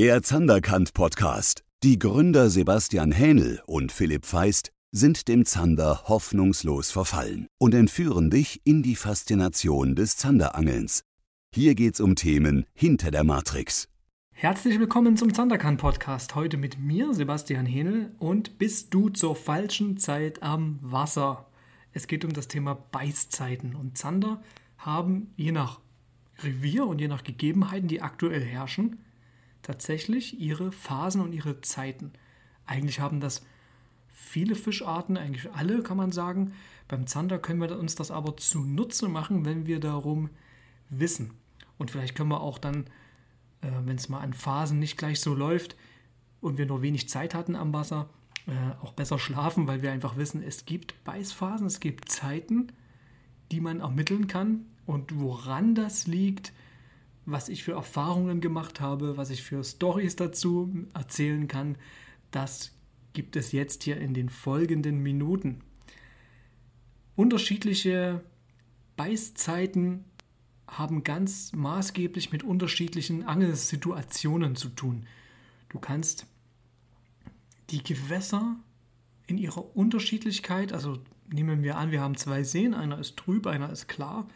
Der Zanderkant Podcast. Die Gründer Sebastian Hähnel und Philipp Feist sind dem Zander hoffnungslos verfallen und entführen dich in die Faszination des Zanderangelns. Hier geht's um Themen hinter der Matrix. Herzlich willkommen zum Zanderkant Podcast. Heute mit mir, Sebastian Hähnel, und bist du zur falschen Zeit am Wasser. Es geht um das Thema Beißzeiten und Zander haben je nach Revier und je nach Gegebenheiten, die aktuell herrschen, tatsächlich ihre Phasen und ihre Zeiten. Eigentlich haben das viele Fischarten, eigentlich alle kann man sagen. Beim Zander können wir uns das aber zunutze machen, wenn wir darum wissen. Und vielleicht können wir auch dann, äh, wenn es mal an Phasen nicht gleich so läuft und wir nur wenig Zeit hatten am Wasser, äh, auch besser schlafen, weil wir einfach wissen, es gibt Beißphasen, es gibt Zeiten, die man ermitteln kann und woran das liegt, was ich für Erfahrungen gemacht habe, was ich für Stories dazu erzählen kann, das gibt es jetzt hier in den folgenden Minuten. Unterschiedliche Beißzeiten haben ganz maßgeblich mit unterschiedlichen Angelsituationen zu tun. Du kannst die Gewässer in ihrer Unterschiedlichkeit, also nehmen wir an, wir haben zwei Seen, einer ist trüb, einer ist klar,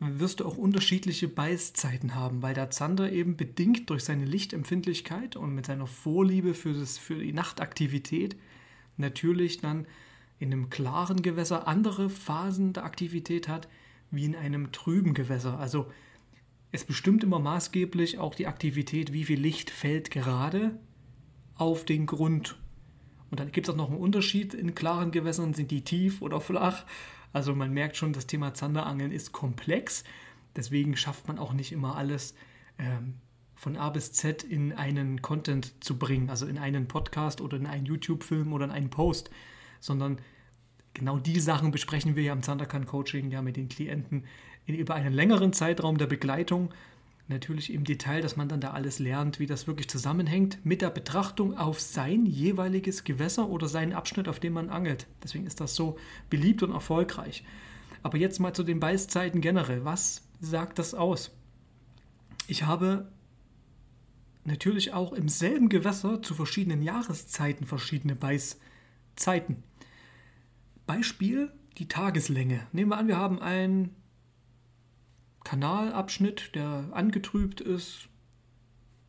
wirst du auch unterschiedliche Beißzeiten haben, weil der Zander eben bedingt durch seine Lichtempfindlichkeit und mit seiner Vorliebe für, das, für die Nachtaktivität natürlich dann in einem klaren Gewässer andere Phasen der Aktivität hat, wie in einem trüben Gewässer. Also es bestimmt immer maßgeblich auch die Aktivität, wie viel Licht fällt gerade auf den Grund. Und dann gibt es auch noch einen Unterschied. In klaren Gewässern sind die tief oder flach also man merkt schon, das Thema Zanderangeln ist komplex. Deswegen schafft man auch nicht immer alles ähm, von A bis Z in einen Content zu bringen, also in einen Podcast oder in einen YouTube-Film oder in einen Post, sondern genau die Sachen besprechen wir ja im Zanderkan Coaching ja mit den Klienten in, über einen längeren Zeitraum der Begleitung natürlich im Detail, dass man dann da alles lernt, wie das wirklich zusammenhängt, mit der Betrachtung auf sein jeweiliges Gewässer oder seinen Abschnitt, auf dem man angelt. Deswegen ist das so beliebt und erfolgreich. Aber jetzt mal zu den Beißzeiten generell. Was sagt das aus? Ich habe natürlich auch im selben Gewässer zu verschiedenen Jahreszeiten verschiedene Beißzeiten. Beispiel die Tageslänge. Nehmen wir an, wir haben ein Kanalabschnitt, der angetrübt ist.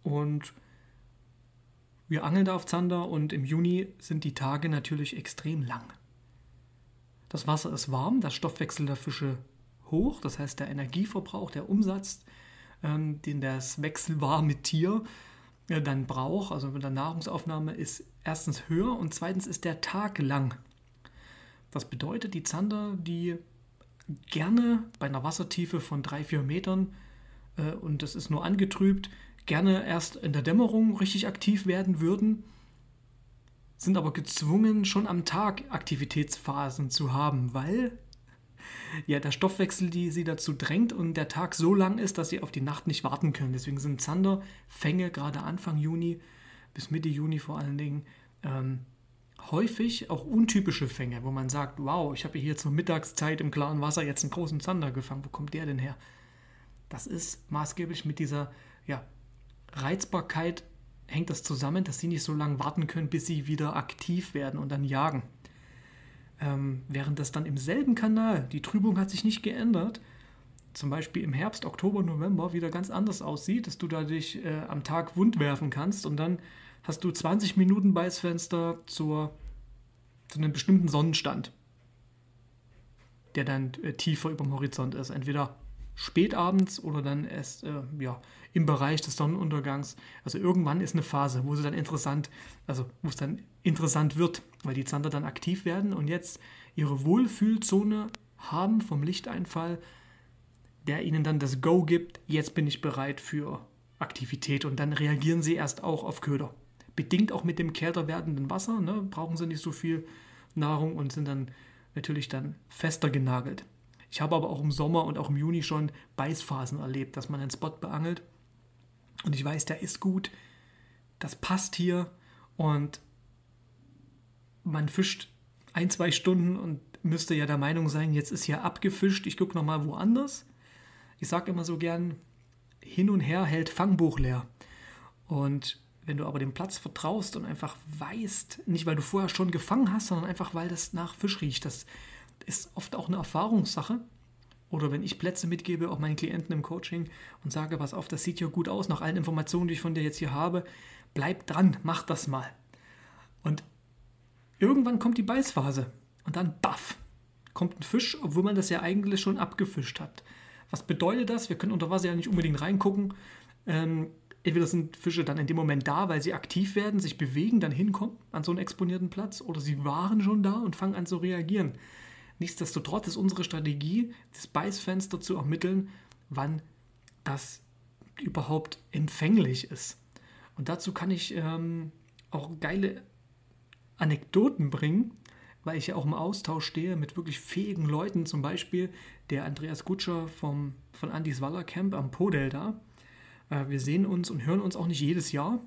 Und wir angeln da auf Zander und im Juni sind die Tage natürlich extrem lang. Das Wasser ist warm, der Stoffwechsel der Fische hoch, das heißt der Energieverbrauch, der Umsatz, ähm, den das wechselwarme Tier äh, dann braucht, also mit der Nahrungsaufnahme, ist erstens höher und zweitens ist der Tag lang. Das bedeutet, die Zander, die gerne bei einer Wassertiefe von 3-4 Metern äh, und das ist nur angetrübt, gerne erst in der Dämmerung richtig aktiv werden würden, sind aber gezwungen, schon am Tag Aktivitätsphasen zu haben, weil ja der Stoffwechsel die sie dazu drängt und der Tag so lang ist, dass sie auf die Nacht nicht warten können. Deswegen sind Zanderfänge gerade Anfang Juni bis Mitte Juni vor allen Dingen ähm, häufig auch untypische Fänge, wo man sagt, wow, ich habe hier zur Mittagszeit im klaren Wasser jetzt einen großen Zander gefangen. Wo kommt der denn her? Das ist maßgeblich mit dieser ja, Reizbarkeit hängt das zusammen, dass sie nicht so lange warten können, bis sie wieder aktiv werden und dann jagen. Ähm, während das dann im selben Kanal, die Trübung hat sich nicht geändert, zum Beispiel im Herbst, Oktober, November wieder ganz anders aussieht, dass du da dich äh, am Tag wund werfen kannst und dann hast du 20 Minuten Beißfenster zur, zu einem bestimmten Sonnenstand, der dann äh, tiefer über dem Horizont ist. Entweder spätabends oder dann erst äh, ja, im Bereich des Sonnenuntergangs. Also irgendwann ist eine Phase, wo es dann interessant, also wo es dann interessant wird, weil die Zander dann aktiv werden und jetzt ihre Wohlfühlzone haben vom Lichteinfall, der ihnen dann das Go gibt, jetzt bin ich bereit für Aktivität. Und dann reagieren sie erst auch auf Köder. Bedingt auch mit dem kälter werdenden Wasser, ne, brauchen sie nicht so viel Nahrung und sind dann natürlich dann fester genagelt. Ich habe aber auch im Sommer und auch im Juni schon Beißphasen erlebt, dass man einen Spot beangelt. Und ich weiß, der ist gut, das passt hier. Und man fischt ein, zwei Stunden und müsste ja der Meinung sein, jetzt ist hier abgefischt, ich gucke nochmal woanders. Ich sage immer so gern, hin und her hält Fangbuch leer. Und wenn du aber dem Platz vertraust und einfach weißt, nicht weil du vorher schon gefangen hast, sondern einfach weil das nach Fisch riecht, das ist oft auch eine Erfahrungssache. Oder wenn ich Plätze mitgebe, auch meinen Klienten im Coaching und sage, pass auf, das sieht ja gut aus, nach allen Informationen, die ich von dir jetzt hier habe, bleib dran, mach das mal. Und irgendwann kommt die Beißphase und dann baff, kommt ein Fisch, obwohl man das ja eigentlich schon abgefischt hat. Was bedeutet das? Wir können unter Wasser ja nicht unbedingt reingucken. Ähm, entweder sind Fische dann in dem Moment da, weil sie aktiv werden, sich bewegen, dann hinkommen an so einen exponierten Platz, oder sie waren schon da und fangen an zu reagieren. Nichtsdestotrotz ist unsere Strategie, das Beißfenster zu ermitteln, wann das überhaupt empfänglich ist. Und dazu kann ich ähm, auch geile Anekdoten bringen, weil ich ja auch im Austausch stehe mit wirklich fähigen Leuten, zum Beispiel der Andreas Gutscher vom, von Andis Waller Camp am Po-Delta. Äh, wir sehen uns und hören uns auch nicht jedes Jahr,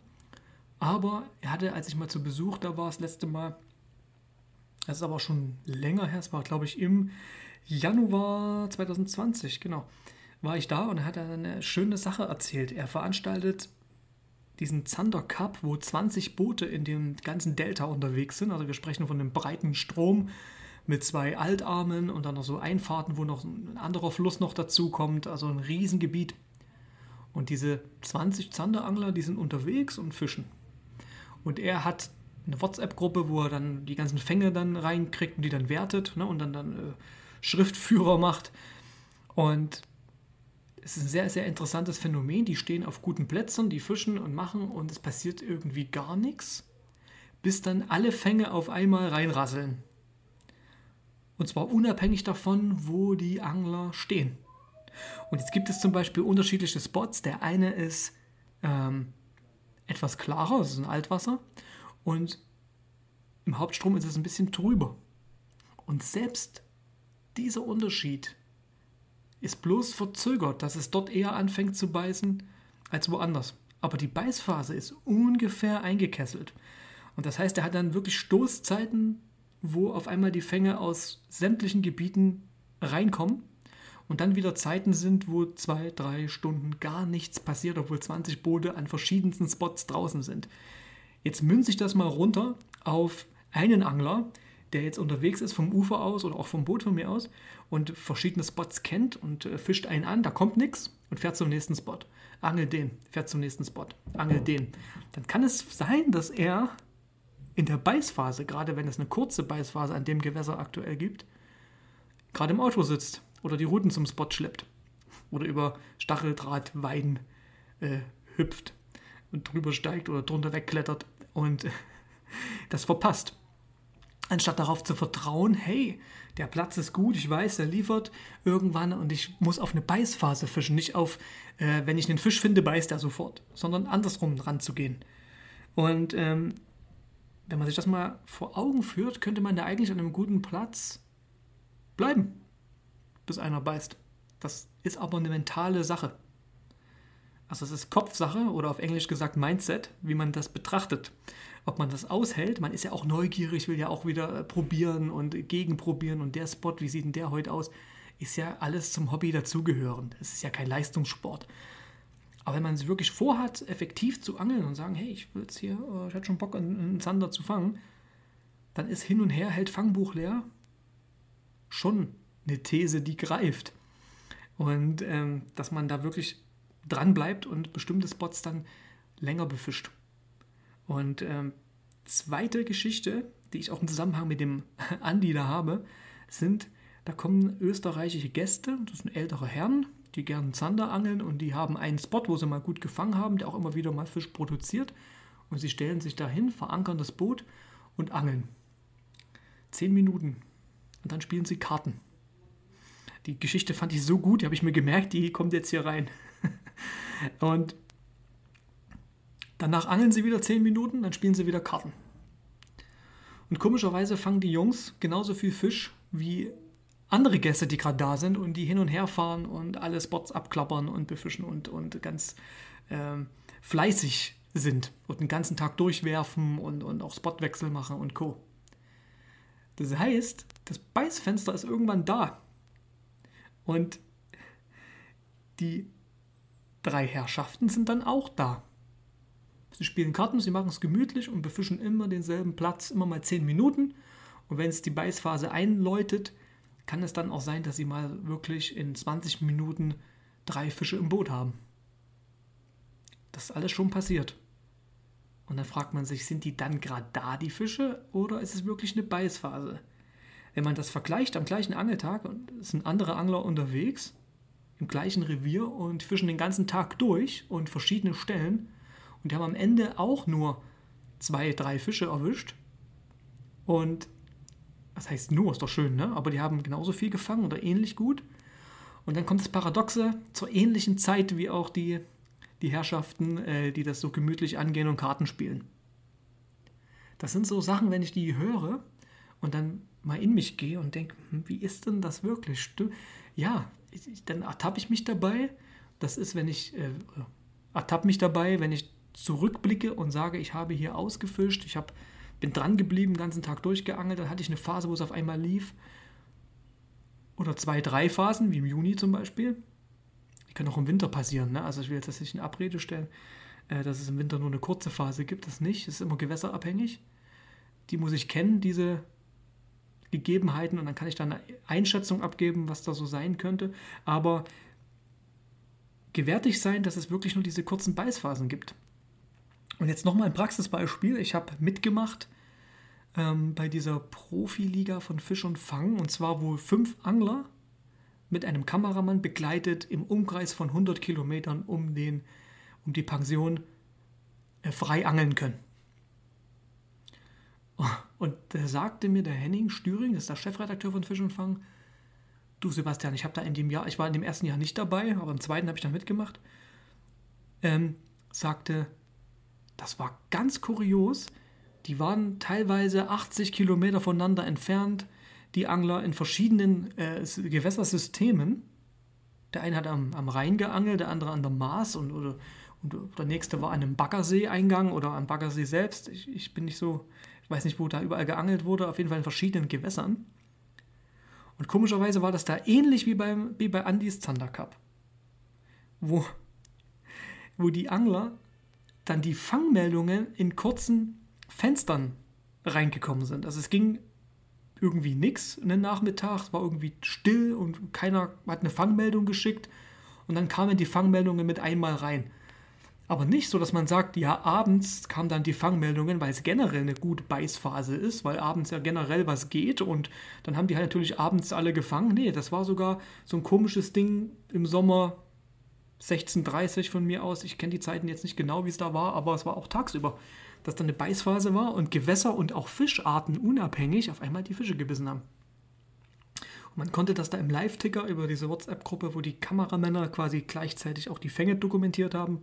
aber er hatte, als ich mal zu Besuch da war, das letzte Mal, das ist aber schon länger her, es war glaube ich im Januar 2020, genau, war ich da und er hat eine schöne Sache erzählt. Er veranstaltet diesen Zander Cup, wo 20 Boote in dem ganzen Delta unterwegs sind. Also wir sprechen von einem breiten Strom mit zwei Altarmen und dann noch so Einfahrten, wo noch ein anderer Fluss noch dazu kommt. Also ein Riesengebiet. Und diese 20 Zanderangler, die sind unterwegs und fischen. Und er hat eine WhatsApp-Gruppe, wo er dann die ganzen Fänge dann reinkriegt und die dann wertet ne, und dann, dann äh, Schriftführer macht. Und es ist ein sehr, sehr interessantes Phänomen. Die stehen auf guten Plätzen, die fischen und machen und es passiert irgendwie gar nichts, bis dann alle Fänge auf einmal reinrasseln. Und zwar unabhängig davon, wo die Angler stehen. Und jetzt gibt es zum Beispiel unterschiedliche Spots. Der eine ist ähm, etwas klarer, das ist ein Altwasser. Und im Hauptstrom ist es ein bisschen trüber. Und selbst dieser Unterschied ist bloß verzögert, dass es dort eher anfängt zu beißen als woanders. Aber die Beißphase ist ungefähr eingekesselt. Und das heißt, er hat dann wirklich Stoßzeiten, wo auf einmal die Fänge aus sämtlichen Gebieten reinkommen und dann wieder Zeiten sind, wo zwei, drei Stunden gar nichts passiert, obwohl 20 Boote an verschiedensten Spots draußen sind. Jetzt münze ich das mal runter auf einen Angler, der jetzt unterwegs ist vom Ufer aus oder auch vom Boot von mir aus und verschiedene Spots kennt und äh, fischt einen an, da kommt nichts und fährt zum nächsten Spot. Angelt den, fährt zum nächsten Spot, angelt den. Dann kann es sein, dass er in der Beißphase, gerade wenn es eine kurze Beißphase an dem Gewässer aktuell gibt, gerade im Auto sitzt oder die Routen zum Spot schleppt oder über Stacheldrahtweiden äh, hüpft und drüber steigt oder drunter wegklettert und das verpasst anstatt darauf zu vertrauen, hey, der Platz ist gut, ich weiß, er liefert irgendwann und ich muss auf eine Beißphase fischen, nicht auf, äh, wenn ich einen Fisch finde, beißt er sofort, sondern andersrum ranzugehen. Und ähm, wenn man sich das mal vor Augen führt, könnte man da eigentlich an einem guten Platz bleiben, bis einer beißt. Das ist aber eine mentale Sache. Also es ist Kopfsache oder auf Englisch gesagt Mindset, wie man das betrachtet ob man das aushält. Man ist ja auch neugierig, will ja auch wieder äh, probieren und gegenprobieren und der Spot, wie sieht denn der heute aus, ist ja alles zum Hobby dazugehörend. Es ist ja kein Leistungssport. Aber wenn man es wirklich vorhat, effektiv zu angeln und sagen, hey, ich will jetzt hier, äh, ich hätte schon Bock, einen Zander zu fangen, dann ist hin und her, hält Fangbuch leer, schon eine These, die greift. Und ähm, dass man da wirklich dran bleibt und bestimmte Spots dann länger befischt. Und ähm, zweite Geschichte, die ich auch im Zusammenhang mit dem Andi da habe, sind, da kommen österreichische Gäste, das sind ältere Herren, die gerne Zander angeln und die haben einen Spot, wo sie mal gut gefangen haben, der auch immer wieder mal Fisch produziert. Und sie stellen sich dahin, verankern das Boot und angeln. Zehn Minuten. Und dann spielen sie Karten. Die Geschichte fand ich so gut, die habe ich mir gemerkt, die kommt jetzt hier rein. und Danach angeln sie wieder 10 Minuten, dann spielen sie wieder Karten. Und komischerweise fangen die Jungs genauso viel Fisch wie andere Gäste, die gerade da sind und die hin und her fahren und alle Spots abklappern und befischen und, und ganz ähm, fleißig sind und den ganzen Tag durchwerfen und, und auch Spotwechsel machen und Co. Das heißt, das Beißfenster ist irgendwann da. Und die drei Herrschaften sind dann auch da. Sie spielen Karten, sie machen es gemütlich und befischen immer denselben Platz, immer mal 10 Minuten. Und wenn es die Beißphase einläutet, kann es dann auch sein, dass sie mal wirklich in 20 Minuten drei Fische im Boot haben. Das ist alles schon passiert. Und dann fragt man sich, sind die dann gerade da, die Fische, oder ist es wirklich eine Beißphase? Wenn man das vergleicht am gleichen Angeltag und sind andere Angler unterwegs, im gleichen Revier und fischen den ganzen Tag durch und verschiedene Stellen und die haben am Ende auch nur zwei, drei Fische erwischt. Und das heißt nur, ist doch schön, ne? Aber die haben genauso viel gefangen oder ähnlich gut. Und dann kommt das Paradoxe zur ähnlichen Zeit wie auch die, die Herrschaften, äh, die das so gemütlich angehen und Karten spielen. Das sind so Sachen, wenn ich die höre und dann mal in mich gehe und denke, hm, wie ist denn das wirklich? Ja, ich, dann ertappe ich mich dabei. Das ist, wenn ich äh, ertappe mich dabei, wenn ich zurückblicke und sage, ich habe hier ausgefischt, ich habe, bin dran geblieben, den ganzen Tag durchgeangelt, dann hatte ich eine Phase, wo es auf einmal lief. Oder zwei, drei Phasen, wie im Juni zum Beispiel. Die können auch im Winter passieren. Ne? Also ich will jetzt das nicht in Abrede stellen, äh, dass es im Winter nur eine kurze Phase gibt. Das nicht. Es ist immer gewässerabhängig. Die muss ich kennen, diese Gegebenheiten. Und dann kann ich dann eine Einschätzung abgeben, was da so sein könnte. Aber gewärtig sein, dass es wirklich nur diese kurzen Beißphasen gibt. Und jetzt nochmal ein Praxisbeispiel. Ich habe mitgemacht ähm, bei dieser Profiliga von Fisch und Fang. Und zwar, wo fünf Angler mit einem Kameramann begleitet im Umkreis von 100 Kilometern um, den, um die Pension äh, frei angeln können. Und da sagte mir der Henning Stüring, das ist der Chefredakteur von Fisch und Fang, du Sebastian, ich habe da in dem Jahr, ich war in dem ersten Jahr nicht dabei, aber im zweiten habe ich da mitgemacht, ähm, sagte, das war ganz kurios. Die waren teilweise 80 Kilometer voneinander entfernt, die Angler in verschiedenen äh, Gewässersystemen. Der eine hat am, am Rhein geangelt, der andere an der Maas und, oder, und der nächste war an einem Baggersee-Eingang oder am Baggersee selbst. Ich, ich bin nicht so, ich weiß nicht, wo da überall geangelt wurde, auf jeden Fall in verschiedenen Gewässern. Und komischerweise war das da ähnlich wie, beim, wie bei Andys Zander Cup, wo, wo die Angler dann die Fangmeldungen in kurzen Fenstern reingekommen sind. Also es ging irgendwie nichts in den Nachmittag, es war irgendwie still und keiner hat eine Fangmeldung geschickt und dann kamen die Fangmeldungen mit einmal rein. Aber nicht so, dass man sagt, ja, abends kamen dann die Fangmeldungen, weil es generell eine gute Beißphase ist, weil abends ja generell was geht und dann haben die halt natürlich abends alle gefangen. Nee, das war sogar so ein komisches Ding im Sommer, 16.30 von mir aus. Ich kenne die Zeiten jetzt nicht genau, wie es da war, aber es war auch tagsüber, dass da eine Beißphase war und Gewässer und auch Fischarten unabhängig auf einmal die Fische gebissen haben. Und man konnte das da im Live-Ticker über diese WhatsApp-Gruppe, wo die Kameramänner quasi gleichzeitig auch die Fänge dokumentiert haben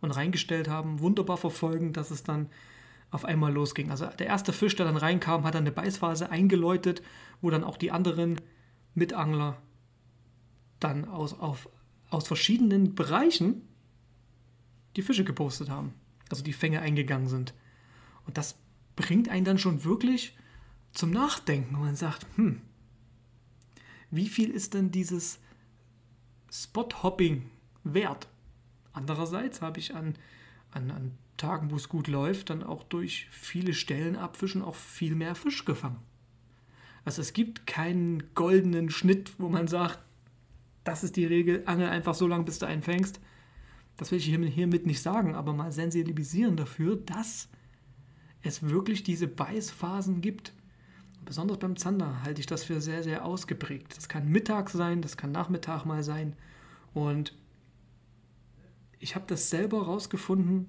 und reingestellt haben, wunderbar verfolgen, dass es dann auf einmal losging. Also der erste Fisch, der dann reinkam, hat dann eine Beißphase eingeläutet, wo dann auch die anderen Mitangler dann aus, auf aus verschiedenen Bereichen die Fische gepostet haben. Also die Fänge eingegangen sind. Und das bringt einen dann schon wirklich zum Nachdenken. Und man sagt, hm, wie viel ist denn dieses Spot-Hopping wert? Andererseits habe ich an, an, an Tagen, wo es gut läuft, dann auch durch viele Stellen abfischen auch viel mehr Fisch gefangen. Also es gibt keinen goldenen Schnitt, wo man sagt, das ist die Regel, angel einfach so lange, bis du einen fängst. Das will ich hiermit nicht sagen, aber mal sensibilisieren dafür, dass es wirklich diese Beißphasen gibt. Besonders beim Zander halte ich das für sehr, sehr ausgeprägt. Das kann Mittag sein, das kann Nachmittag mal sein. Und ich habe das selber rausgefunden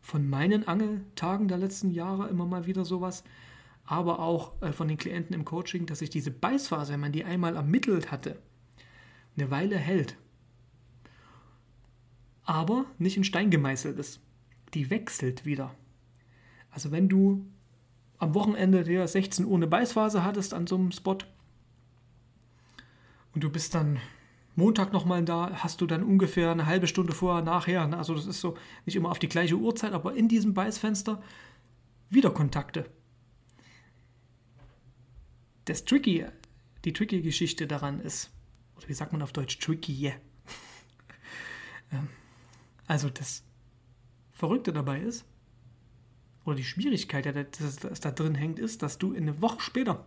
von meinen Angeltagen der letzten Jahre immer mal wieder sowas, aber auch äh, von den Klienten im Coaching, dass ich diese Beißphase, wenn man die einmal ermittelt hatte, eine Weile hält, aber nicht in Stein gemeißelt ist. Die wechselt wieder. Also wenn du am Wochenende der 16 Uhr eine Beißphase hattest an so einem Spot und du bist dann Montag nochmal da, hast du dann ungefähr eine halbe Stunde vorher, nachher, ne? also das ist so nicht immer auf die gleiche Uhrzeit, aber in diesem Beißfenster wieder Kontakte. Das Tricky, die tricky Geschichte daran ist, wie sagt man auf Deutsch, tricky, yeah. also das Verrückte dabei ist, oder die Schwierigkeit, die da drin hängt, ist, dass du eine Woche später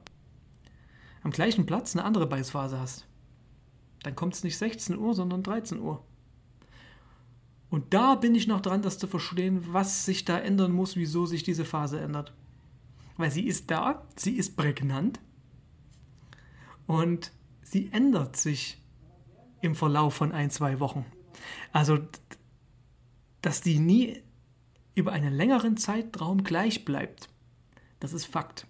am gleichen Platz eine andere Beißphase hast. Dann kommt es nicht 16 Uhr, sondern 13 Uhr. Und da bin ich noch dran, das zu verstehen, was sich da ändern muss, wieso sich diese Phase ändert. Weil sie ist da, sie ist prägnant und sie ändert sich im Verlauf von ein, zwei Wochen. Also, dass die nie über einen längeren Zeitraum gleich bleibt, das ist Fakt.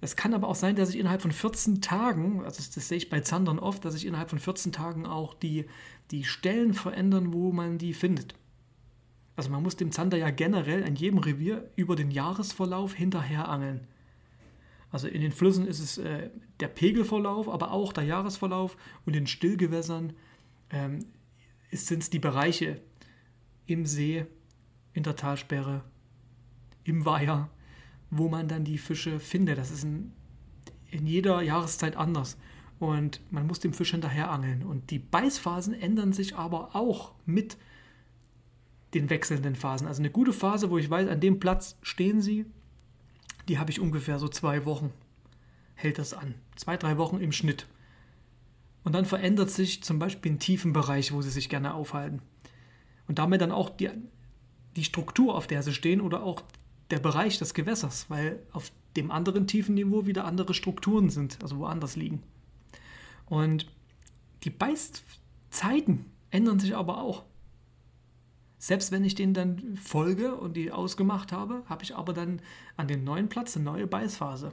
Es kann aber auch sein, dass ich innerhalb von 14 Tagen, also das, sehe ich bei Zandern oft, dass sich innerhalb von 14 Tagen auch die, die Stellen verändern, wo man die findet. Also man muss dem Zander ja generell an jedem Revier über den Jahresverlauf hinterher angeln. Also in den Flüssen ist es äh, der Pegelverlauf, aber auch der Jahresverlauf und in Stillgewässern ähm, sind es die Bereiche im See, in der Talsperre, im Weiher, wo man dann die Fische findet. Das ist in, in jeder Jahreszeit anders. Und man muss dem Fisch hinterher angeln. Und die Beißphasen ändern sich aber auch mit den wechselnden Phasen. Also eine gute Phase, wo ich weiß, an dem Platz stehen sie, die habe ich ungefähr so zwei Wochen. Hält das an. Zwei, drei Wochen im Schnitt. Und dann verändert sich zum Beispiel ein tiefen Bereich, wo sie sich gerne aufhalten. Und damit dann auch die, die Struktur, auf der sie stehen oder auch der Bereich des Gewässers, weil auf dem anderen tiefen Niveau wieder andere Strukturen sind, also woanders liegen. Und die Beißzeiten ändern sich aber auch. Selbst wenn ich denen dann folge und die ausgemacht habe, habe ich aber dann an den neuen Platz eine neue Beißphase.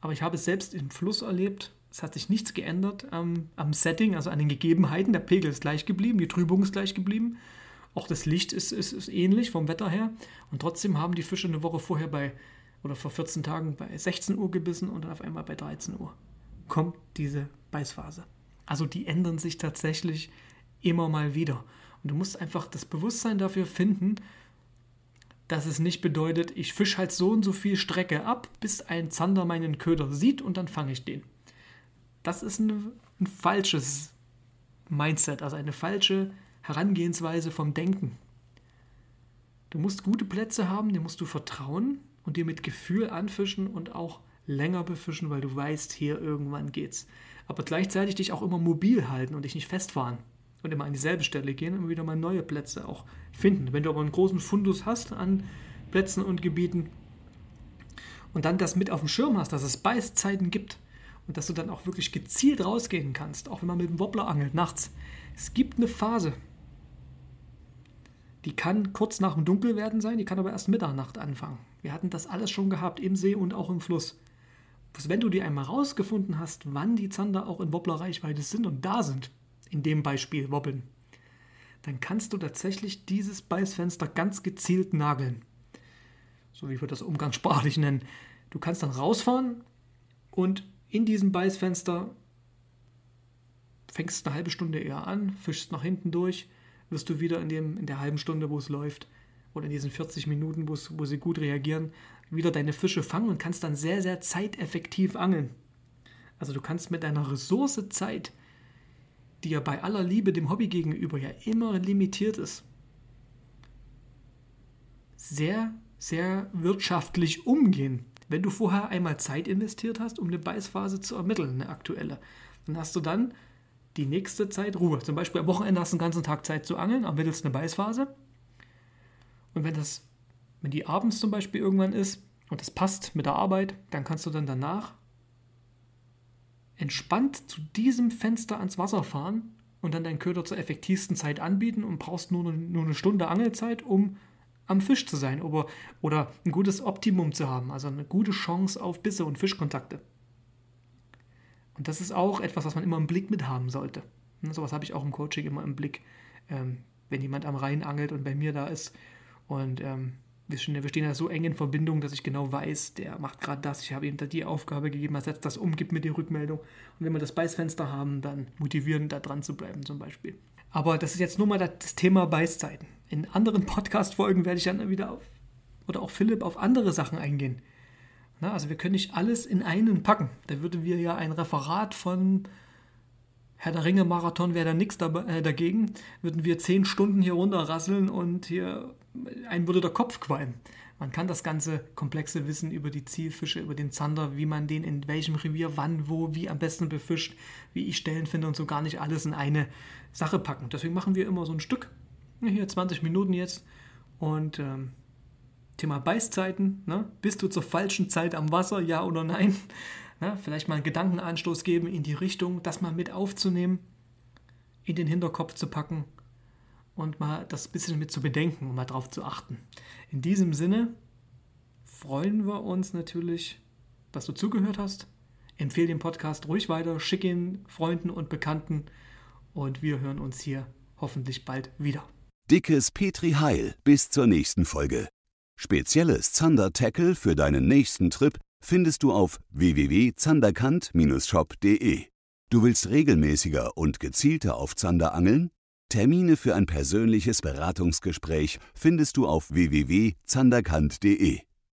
Aber ich habe es selbst im Fluss erlebt, es hat sich nichts geändert am, am Setting, also an den Gegebenheiten. Der Pegel ist gleich geblieben, die Trübung ist gleich geblieben. Auch das Licht ist, ist, ist ähnlich vom Wetter her. Und trotzdem haben die Fische eine Woche vorher bei, oder vor 14 Tagen bei 16 Uhr gebissen und dann auf einmal bei 13 Uhr kommt diese Beißphase. Also die ändern sich tatsächlich immer mal wieder. Und du musst einfach das Bewusstsein dafür finden, dass es nicht bedeutet, ich fische halt so und so viel Strecke ab, bis ein Zander meinen Köder sieht und dann fange ich den. Das ist ein, ein falsches Mindset, also eine falsche Herangehensweise vom Denken. Du musst gute Plätze haben, dir musst du vertrauen und dir mit Gefühl anfischen und auch länger befischen, weil du weißt, hier irgendwann geht's. Aber gleichzeitig dich auch immer mobil halten und dich nicht festfahren und immer an dieselbe Stelle gehen und wieder mal neue Plätze auch finden. Wenn du aber einen großen Fundus hast an Plätzen und Gebieten und dann das mit auf dem Schirm hast, dass es Beißzeiten gibt und dass du dann auch wirklich gezielt rausgehen kannst, auch wenn man mit dem Wobbler angelt nachts. Es gibt eine Phase, die kann kurz nach dem Dunkelwerden sein, die kann aber erst Mitternacht anfangen. Wir hatten das alles schon gehabt, im See und auch im Fluss. Was, wenn du dir einmal rausgefunden hast, wann die Zander auch in Wobblerreichweite sind und da sind, in dem Beispiel wobbeln, dann kannst du tatsächlich dieses Beißfenster ganz gezielt nageln. So wie wir das umgangssprachlich nennen. Du kannst dann rausfahren und in diesem Beißfenster fängst eine halbe Stunde eher an, fischst nach hinten durch wirst du wieder in, dem, in der halben Stunde, wo es läuft, oder in diesen 40 Minuten, wo sie gut reagieren, wieder deine Fische fangen und kannst dann sehr, sehr zeiteffektiv angeln. Also du kannst mit deiner Ressource Zeit, die ja bei aller Liebe dem Hobby gegenüber ja immer limitiert ist, sehr, sehr wirtschaftlich umgehen. Wenn du vorher einmal Zeit investiert hast, um eine Beißphase zu ermitteln, eine aktuelle, dann hast du dann die nächste Zeit Ruhe. Zum Beispiel am Wochenende hast du den ganzen Tag Zeit zu angeln, ermittelst eine Beißphase. Und wenn das, wenn die abends zum Beispiel irgendwann ist und das passt mit der Arbeit, dann kannst du dann danach entspannt zu diesem Fenster ans Wasser fahren und dann deinen Köder zur effektivsten Zeit anbieten und brauchst nur, nur eine Stunde Angelzeit, um am Fisch zu sein oder, oder ein gutes Optimum zu haben, also eine gute Chance auf Bisse und Fischkontakte. Und das ist auch etwas, was man immer im Blick mit haben sollte. Und sowas habe ich auch im Coaching immer im Blick, ähm, wenn jemand am Rhein angelt und bei mir da ist. Und ähm, wir, stehen, da so eng in Verbindung, dass ich genau weiß, der macht gerade das. Ich habe ihm da die Aufgabe gegeben, er setzt das um, gibt mir die Rückmeldung. Und wenn wir das Beißfenster haben, dann motivieren, da dran zu bleiben zum Beispiel. Aber das ist jetzt nur mal das Thema Beißzeiten. In anderen Podcast-Folgen werde ich dann wieder auf, oder auch Philipp, auf andere Sachen eingehen. Na, also wir können nicht alles in einen packen. Da würden wir ja ein Referat von Herr der Ringe-Marathon wäre da nichts äh, dagegen. Würden wir zehn Stunden hier runterrasseln und hier einem würde der Kopf qualmen. Man kann das ganze komplexe Wissen über die Zielfische, über den Zander, wie man den in welchem Revier, wann, wo, wie am besten befischt, wie ich Stellen finde und so gar nicht alles in eine Sache packen. Deswegen machen wir immer so ein Stück. Hier 20 Minuten jetzt. Und ähm, Thema Beißzeiten. Ne? Bist du zur falschen Zeit am Wasser, ja oder nein? Ne? Vielleicht mal einen Gedankenanstoß geben in die Richtung, das mal mit aufzunehmen, in den Hinterkopf zu packen und mal das bisschen mit zu bedenken und mal drauf zu achten. In diesem Sinne freuen wir uns natürlich, dass du zugehört hast. Empfehle den Podcast ruhig weiter, schick ihn Freunden und Bekannten und wir hören uns hier hoffentlich bald wieder. Dickes Petri Heil bis zur nächsten Folge. Spezielles Zander Tackle für deinen nächsten Trip findest du auf www.zanderkant-shop.de. Du willst regelmäßiger und gezielter auf Zander angeln? Termine für ein persönliches Beratungsgespräch findest du auf www.zanderkant.de.